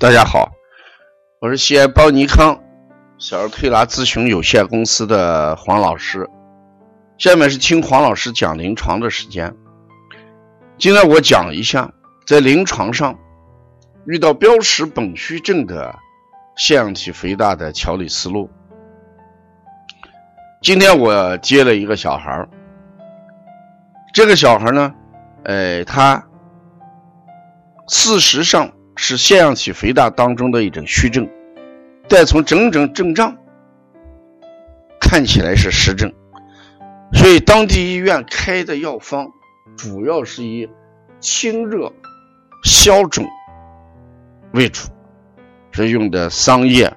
大家好，我是西安邦尼康小儿推拿咨询有限公司的黄老师。下面是听黄老师讲临床的时间。今天我讲一下在临床上遇到标识本虚症的腺样体肥大的调理思路。今天我接了一个小孩，这个小孩呢，呃，他事实上。是腺样体肥大当中的一种虚症，但从整整症状看起来是实症，所以当地医院开的药方主要是以清热消肿为主，是用的桑叶、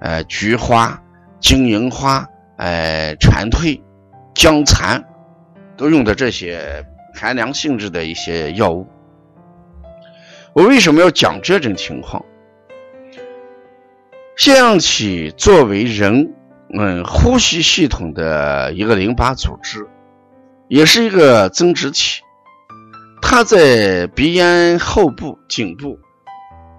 呃菊花、金银花、呃蝉蜕、姜蚕，都用的这些寒凉性质的一些药物。我为什么要讲这种情况？腺样体作为人嗯呼吸系统的一个淋巴组织，也是一个增殖体，它在鼻咽后部、颈部，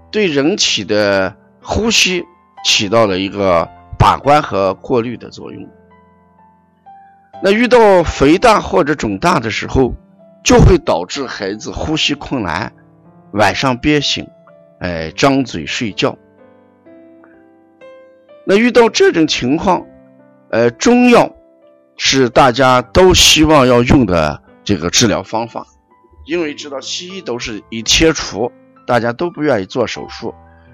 对人体的呼吸起到了一个把关和过滤的作用。那遇到肥大或者肿大的时候，就会导致孩子呼吸困难。晚上憋醒，哎，张嘴睡觉。那遇到这种情况，呃，中药是大家都希望要用的这个治疗方法，因为知道西医都是以切除，大家都不愿意做手术，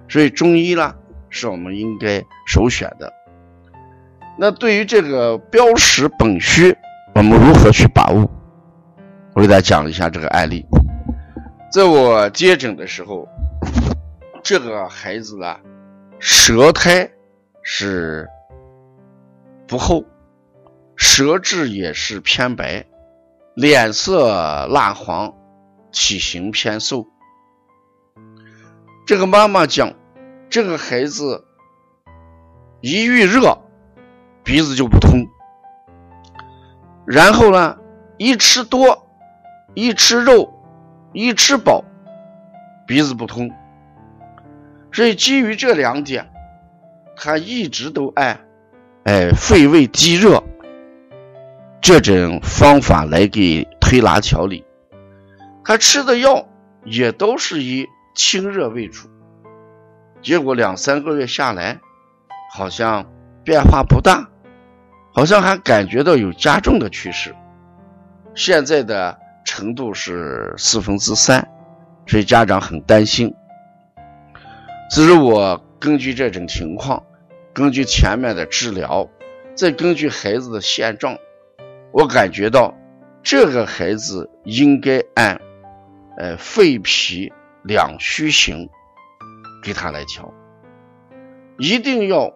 所以中医呢是我们应该首选的。那对于这个标识本虚，我们如何去把握？我给大家讲一下这个案例。在我接诊的时候，这个孩子呢，舌苔是不厚，舌质也是偏白，脸色蜡黄，体型偏瘦。这个妈妈讲，这个孩子一遇热，鼻子就不通，然后呢，一吃多，一吃肉。一吃饱，鼻子不通，所以基于这两点，他一直都按，哎，肺胃积热这种方法来给推拿调理。他吃的药也都是以清热为主，结果两三个月下来，好像变化不大，好像还感觉到有加重的趋势。现在的。程度是四分之三，所以家长很担心。只是我根据这种情况，根据前面的治疗，再根据孩子的现状，我感觉到这个孩子应该按呃肺脾两虚型给他来调，一定要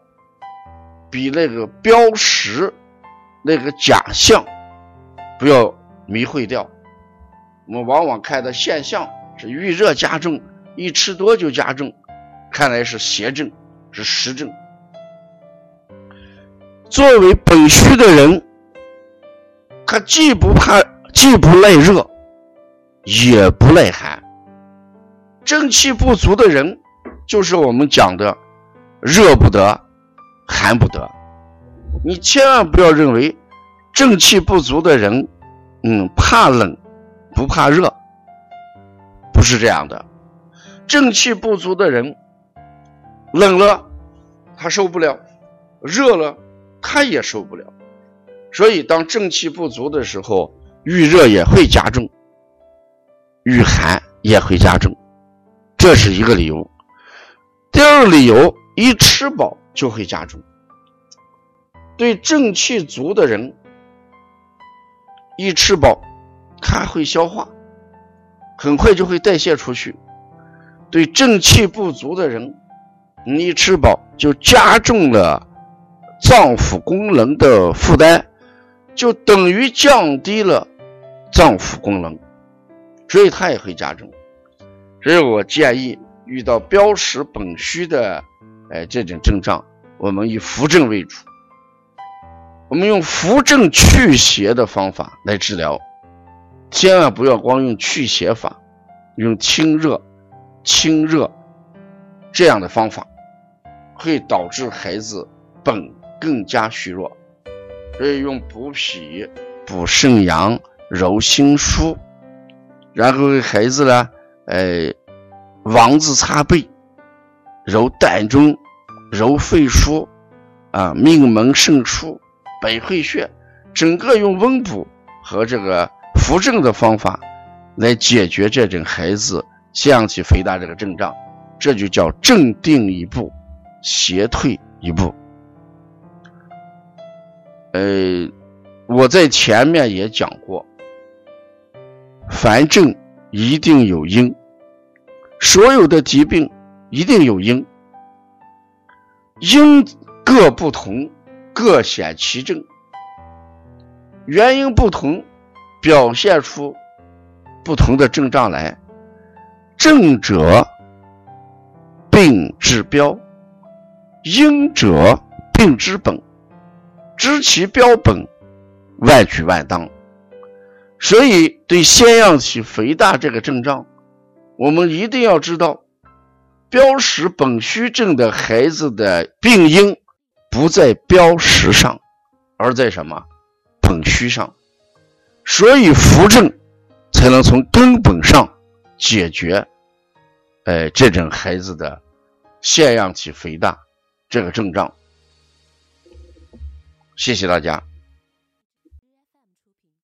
比那个标识那个假象不要迷会掉。我们往往看的现象是遇热加重，一吃多就加重，看来是邪症，是实症。作为本虚的人，他既不怕，既不耐热，也不耐寒。正气不足的人，就是我们讲的热不得，寒不得。你千万不要认为正气不足的人，嗯，怕冷。不怕热，不是这样的。正气不足的人，冷了他受不了，热了他也受不了。所以，当正气不足的时候，遇热也会加重，遇寒也会加重，这是一个理由。第二个理由，一吃饱就会加重。对正气足的人，一吃饱。它会消化，很快就会代谢出去。对正气不足的人，你吃饱就加重了脏腑功能的负担，就等于降低了脏腑功能，所以它也会加重。所以我建议，遇到标识本虚的哎这种症状，我们以扶正为主，我们用扶正祛邪的方法来治疗。千万不要光用去邪法，用清热、清热、这样的方法，会导致孩子本更加虚弱。所以用补脾、补肾阳、揉心腧，然后给孩子呢，呃，王字擦背、揉膻中、揉肺腧，啊，命门、肾腧、百会穴，整个用温补和这个扶正的方法来解决这种孩子腺样体肥大这个症状，这就叫正定一步，邪退一步。呃，我在前面也讲过，凡症一定有因，所有的疾病一定有因，因各不同，各显其症，原因不同，表现出不同的症状来。症者，病之标；因者，病之本。知其标本，万举万当。所以，对腺样体肥大这个症状，我们一定要知道，标识本虚症的孩子的病因不在标识上，而在什么本虚上。所以，扶正才能从根本上解决，呃，这种孩子的腺样体肥大这个症状。谢谢大家。